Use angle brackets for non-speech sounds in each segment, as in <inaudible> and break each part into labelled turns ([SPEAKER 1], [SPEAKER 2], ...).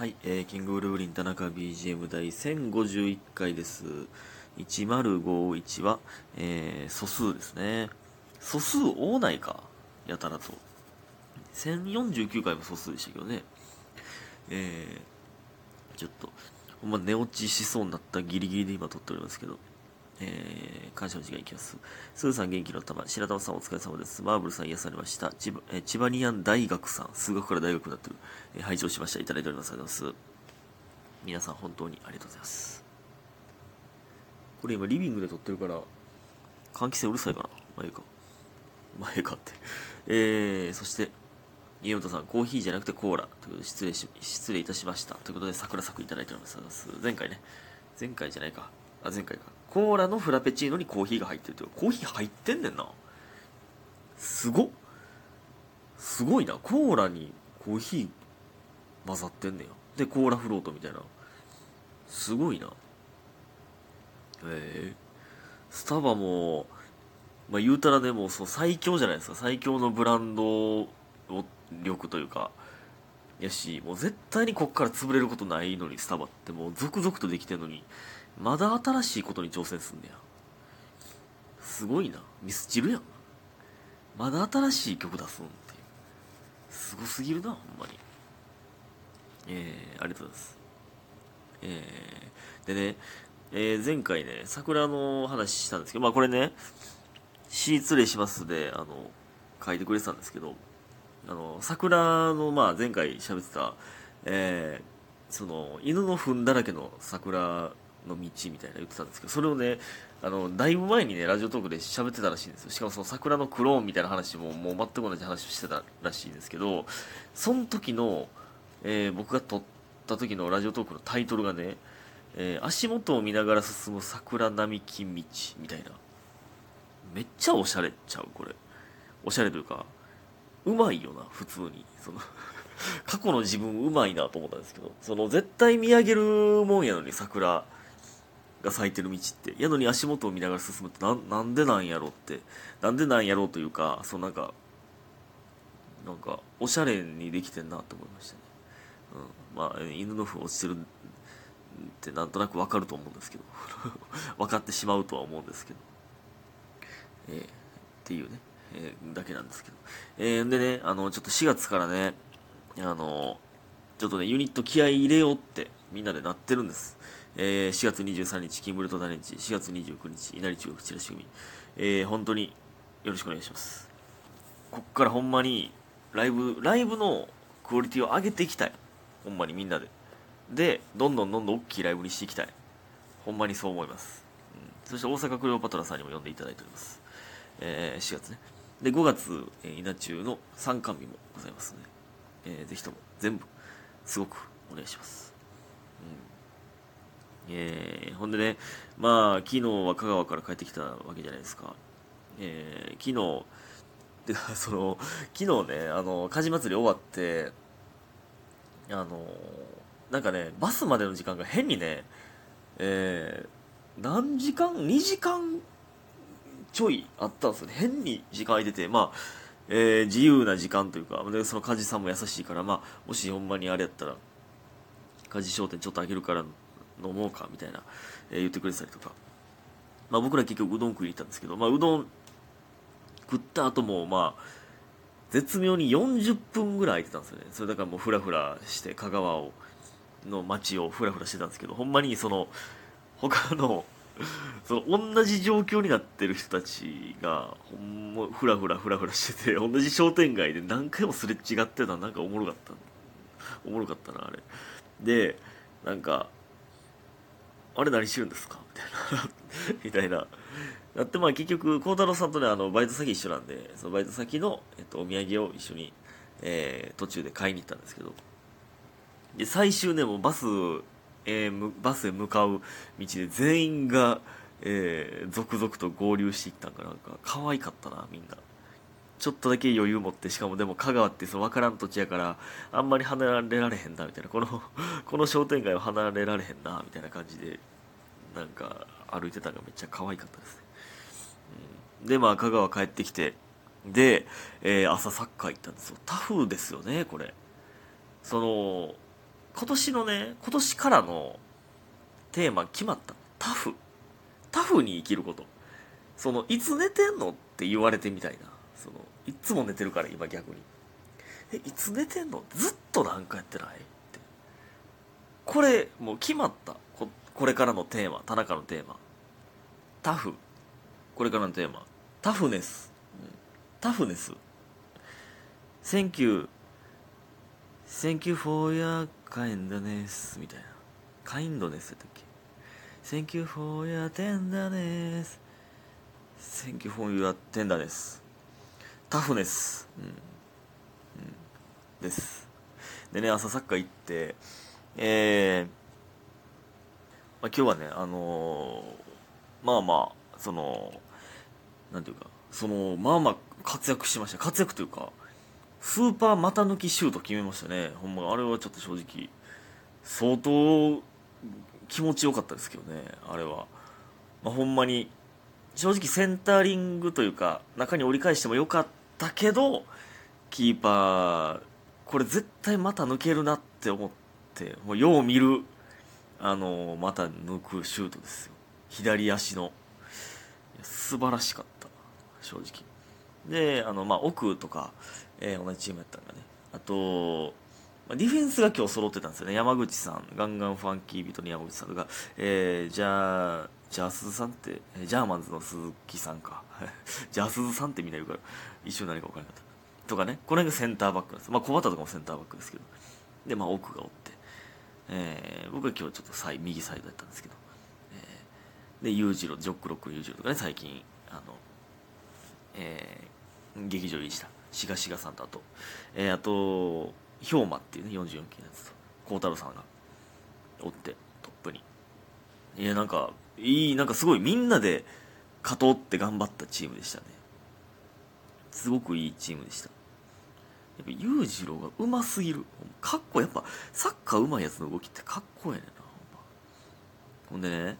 [SPEAKER 1] はい、えー、キングブルーリン田中 BGM 第1051回です。1051は、えー、素数ですね。素数多ないかやたらと。1049回も素数でしたけどね。えー、ちょっと、ほんま寝落ちしそうになったギリギリで今撮っておりますけど。えー、感謝の時間いきます。スーさん元気の玉、白玉さんお疲れ様です。マーブルさん癒されました。千葉、えー、千葉ニアン大学さん、数学から大学になってる、えー、拝聴しました。いただいております。ありがとうございます。皆さん本当にありがとうございます。これ今リビングで撮ってるから、換気扇うるさいかな？まあいいか。まあいいかって。えー、そして、家本さん、コーヒーじゃなくてコーラ。ということで、失礼し、失礼いたしました。ということで、桜咲くいただいております。前回ね、前回じゃないか。あ、前回か。コーラのフラペチーノにコーヒーが入ってるという。コーヒー入ってんねんな。すご。すごいな。コーラにコーヒー混ざってんねや。で、コーラフロートみたいな。すごいな。ええスタバも、まあ言うたらでもそう最強じゃないですか。最強のブランド力というか。やし、もう絶対にこっから潰れることないのに、スタバってもう続々とできてんのに、まだ新しいことに挑戦すんねや。すごいな。ミスチルやん。まだ新しい曲出すんっていう。すごすぎるな、ほんまに。えー、ありがとうございます。えー、でね、えー、前回ね、桜の話したんですけど、まあこれね、失礼しますで、あの、書いてくれてたんですけど、あの、桜の、まあ前回喋ってた、えー、その、犬の糞だらけの桜の道みたいな言ってたんですけど、それをね、あの、だいぶ前にね、ラジオトークで喋ってたらしいんですよ。しかもその桜のクローンみたいな話も、もう全く同じ話をしてたらしいんですけど、その時の、えー、僕が撮った時のラジオトークのタイトルがね、えー、足元を見ながら進む桜並木道みたいな。めっちゃおしゃれちゃう、これ。おしゃれというか、うまいよな、普通に。その <laughs> 過去の自分うまいなと思ったんですけど、その絶対見上げるもんやのに桜が咲いてる道って、やのに足元を見ながら進むってな、なんでなんやろって、なんでなんやろうというか、そのなんか、なんか、おしゃれにできてんなと思いましたね。うん。まあ、犬の糞落ちてるってなんとなくわかると思うんですけど、<laughs> 分かってしまうとは思うんですけど、えー、っていうね。えー、だけなんですけど。えー、でね、あの、ちょっと4月からね、あの、ちょっとね、ユニット気合い入れようってみんなでなってるんです。えー、4月23日、キンブルトダレンチ、4月29日、稲荷中学チラシ組。えー、本当によろしくお願いします。こっからほんまに、ライブ、ライブのクオリティを上げていきたい。ほんまにみんなで。で、どんどんどんどん大きいライブにしていきたい。ほんまにそう思います。うん、そして大阪クレオパトラさんにも呼んでいただいております。えー、4月ね。で、5月、えー、稲中の参観日もございますので、えー、ぜひとも全部、すごくお願いします。えー、ほんでね、まあ、昨日は香川から帰ってきたわけじゃないですか。えー、昨日、で、<laughs> その、昨日ね、あの、火事祭り終わって、あの、なんかね、バスまでの時間が変にね、えー、何時間 ?2 時間ちょいあったんですよね。変に時間空いてて、まあ、えー、自由な時間というか、で、その梶さんも優しいから、まあ、もしほんまにあれやったら、梶商店ちょっとあげるから飲もうか、みたいな、えー、言ってくれてたりとか。まあ僕ら結局うどん食いに行ったんですけど、まあうどん食った後も、まあ、絶妙に40分ぐらい空いてたんですよね。それだからもうフラフラして、香川を、の街をフラフラしてたんですけど、ほんまにその、他の、<laughs> その同じ状況になってる人たちがほんまフラフラフラフラしてて同じ商店街で何回もすれ違ってたなんかおもろかったおもろかったなあれでなんか「あれ何してるんですか? <laughs>」みたいな。<laughs> みたいな。だってまあ結局孝太郎さんとねあのバイト先一緒なんでそのバイト先の、えっと、お土産を一緒に、えー、途中で買いに行ったんですけど。で最終ねもうバスえー、バスへ向かう道で全員が、えー、続々と合流していったんかなんか可愛かったなみんな。ちょっとだけ余裕持ってしかもでも香川ってそう分からん土地やからあんまり離れられへんなみたいな。この <laughs> この商店街を離れられへんなみたいな感じでなんか歩いてたのがめっちゃ可愛かったですね、うん、でまあ香川帰ってきてで、えー、朝サッカー行ったんですよ。タフですよねこれ。その今年のね今年からのテーマ決まった。タフ。タフに生きること。そのいつ寝てんのって言われてみたいな。そのいつも寝てるから今逆に。えいつ寝てんの？ずっとなんかやってない？って。これもう決まった。ここれからのテーマ。田中のテーマ。タフ。これからのテーマ。タフネス、うん、タフネス。Thank you Thank you for your kindness みたいな。カインドネスやったっけ？Thank you for your tenderness Thank you for your tenderness タフネス、うん、うん、です。でね朝サッカー行ってえー、まあ、今日はねあのー、まあまあそのなんていうかそのまあまあ活躍しました。活躍というかスーパー股抜きシュート決めましたね。ほんまあれはちょっと正直相当気持ちよかったですけどねあれは、まあ、ほんまに正直センタリングというか中に折り返してもよかったたけどキーパーこれ絶対また抜けるなって思ってもうよう見るあのまた抜くシュートですよ。左足の。素晴らしかった正直。であの、まあ、奥とか、えー、同じチームやったんがね。あとディフェンスが今日揃ってたんですよね。山口さんガンガンファンキービートの山口さんとか、えー、じゃあジャスズさんってジャーマンズの鈴木さんか。<laughs> ジャスズさんってみんな言うから一瞬何か分からなかった。とかね。これがセンターバックなんです。まあ小畑とかもセンターバックですけど。でまあ奥がおって、えー、僕は今日ちょっとサイ右サイドやったんですけど、えー、で裕次郎ジョックロック裕次郎とかね最近あのえー、劇場入りした。しがしがさんとあと、えー、あと氷馬っていうね44期のやつと。孝太郎さんがおってトップに。いやなんかいいなんかすごいみんなで勝とうって頑張ったチームでしたね。すごくいいチームでした。やっぱ裕次郎がうますぎる。かっこやっぱサッカーうまいやつの動きってかっこええねんなほんでね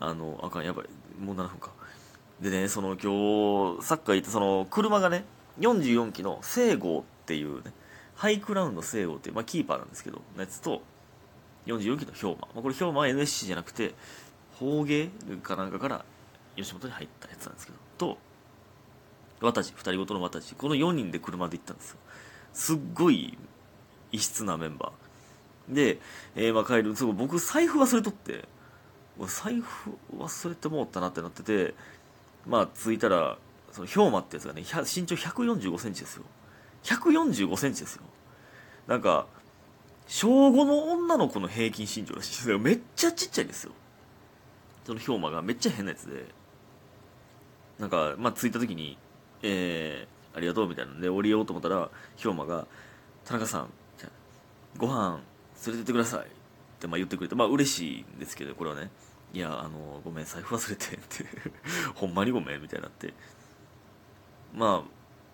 [SPEAKER 1] あのあかんやばいもう7分か。でねその今日サッカー行ってその車がね44機の聖郷っていうねハイクラウンの聖郷っていう、まあ、キーパーなんですけどのやつと44機の氷馬、まあ、これ氷馬は NSC じゃなくて方芸かなんかから吉本に入ったやつなんですけどと私二人ごとの私この4人で車で行ったんですよ。すっごい異質なメンバー。で、えー、まあ帰るそう僕財布忘れとって財布忘れてもうったなってなっててまあ着いたらその氷馬ってやつがね身長1 4 5センチですよ。1 4 5センチですよ。なんか小5の女の子の平均身長らしい。で <laughs> すめっちゃちっちゃいんですよ。その氷馬がめっちゃ変なやつでなんかまあ着いた時に「えー、ありがとう」みたいなんで降りようと思ったら氷馬が「田中さんご飯連れてってください」ってまあ言ってくれてまあ嬉しいんですけどこれはね。いやあのごめん財布忘れてって。<laughs> ほんまにごめんみたいになって。ま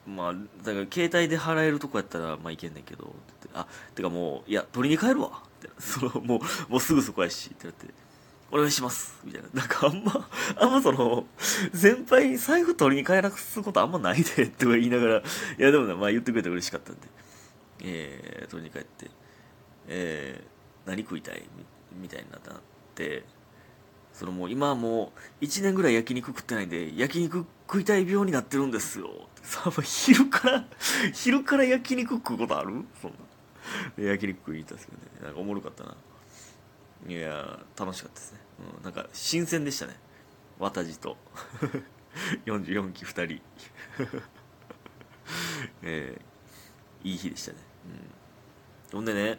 [SPEAKER 1] あまあだから携帯で払えるとこやったらまあいけんねんけどって。あてかもういや取りに帰るわ。って。そのもうもうすぐそこやしってなって。お願いします。みたいな。なんかあんまあんまその先輩に財布取りに帰らくすことあんまないでとか言いながら。いやでもねまあ言ってくれて嬉しかったんで。えー、取りに帰って。えー、何食いたい？みたいになって。そのもう今はもう1年ぐらい焼肉食ってないんで焼肉食いたい病になってるんですよ。さあ昼から昼から焼肉食うことある？そんな。焼肉食いたんですけどね。なんかおもろかったな。いや楽しかったですね、うん、なんか新鮮でしたね。綿地と。<laughs> 44期2人。<laughs> えー、いい日でしたね、うん、ほんでね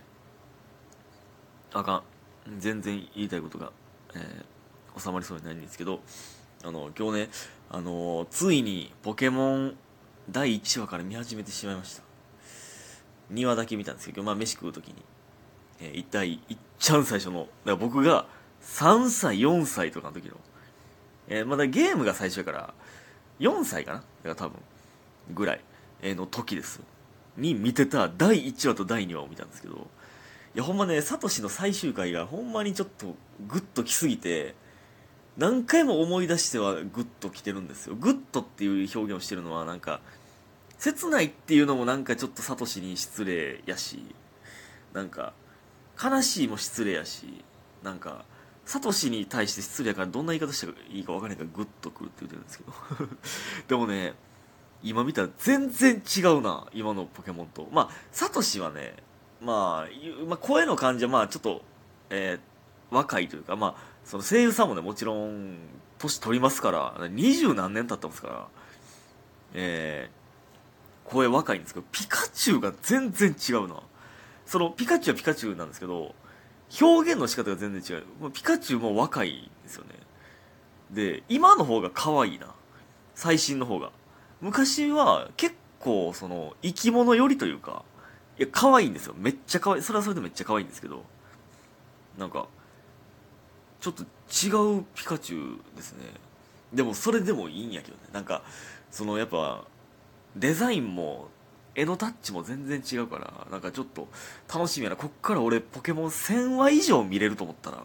[SPEAKER 1] あかん。全然言いたいことが、えー収まりそうにないんですけどあの今日ねあのついにポケモン第1話から見始めてしまいました。2話だけ見たんですけど、まあ、飯食う時に、えー、一体いっちゃん最初の。だから僕が3歳4歳とかの時の、えー、まだゲームが最初やから4歳かな？だから多分ぐらい。えの時です。に見てた第1話と第2話を見たんですけど。いやほんまねサトシの最終回がほんまにちょっとグッときすぎて何回も思い出してはグッと来てるんですよ。グッとっていう表現をしてるのはなんか切ないっていうのもなんかちょっとサトシに失礼やしなんか悲しいも失礼やしなんかサトシに対して失礼やからどんな言い方したらいいか分からないからグッとくるって言ってるんですけど。<laughs> でもね今見たら全然違うな今のポケモンと。まあサトシはね、まあ、まあ声の感じはまあちょっと、えー若いというかまあその声優さんもねもちろん年取りますから二十何年経ってますからえー声若いんですけどピカチュウが全然違うな。そのピカチュウはピカチュウなんですけど表現の仕方が全然違う。もうピカチュウも若いんですよね。で今の方が可愛いな。最新の方が。昔は結構その生き物寄りというかいや可愛いんですよ。めっちゃ可愛い。それはそれでめっちゃ可愛いんですけどなんかちょっと違うピカチュウですね。でもそれでもいいんやけどね。なんかそのやっぱデザインも絵のタッチも全然違うからなんかちょっと楽しみやな。こっから俺ポケモン1000話以上見れると思ったら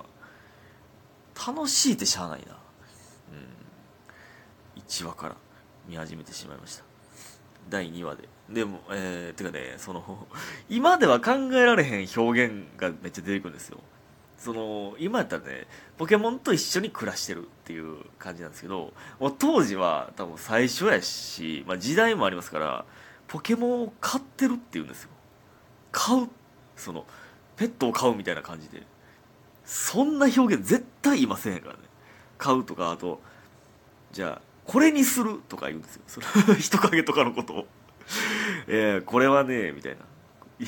[SPEAKER 1] 楽しいってしゃあないな。うん。1話から見始めてしまいました。第2話で。でもえー、てかねその <laughs> 今では考えられへん表現がめっちゃ出てくるんですよ。その今やったらねポケモンと一緒に暮らしてるっていう感じなんですけどもう当時は多分最初やし、まあ、時代もありますからポケモンを飼ってるっていうんですよ。飼うそのペットを飼うみたいな感じで。そんな表現絶対いませんからね。飼うとかあとじゃあこれにするとか言うんですよ。その <laughs> 人影とかのことを。えー、これはねみたいな。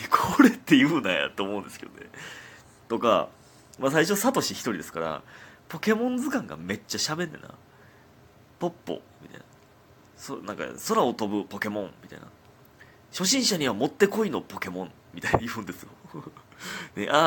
[SPEAKER 1] これって言うなやと思うんですけどね。とか、まあ、最初サトシ一人ですからポケモン図鑑がめっちゃ喋んねんな。ポッポみたいな。そなんか空を飛ぶポケモンみたいな。初心者にはもってこいのポケモンみたいに言うんですよ、<laughs> ね、あ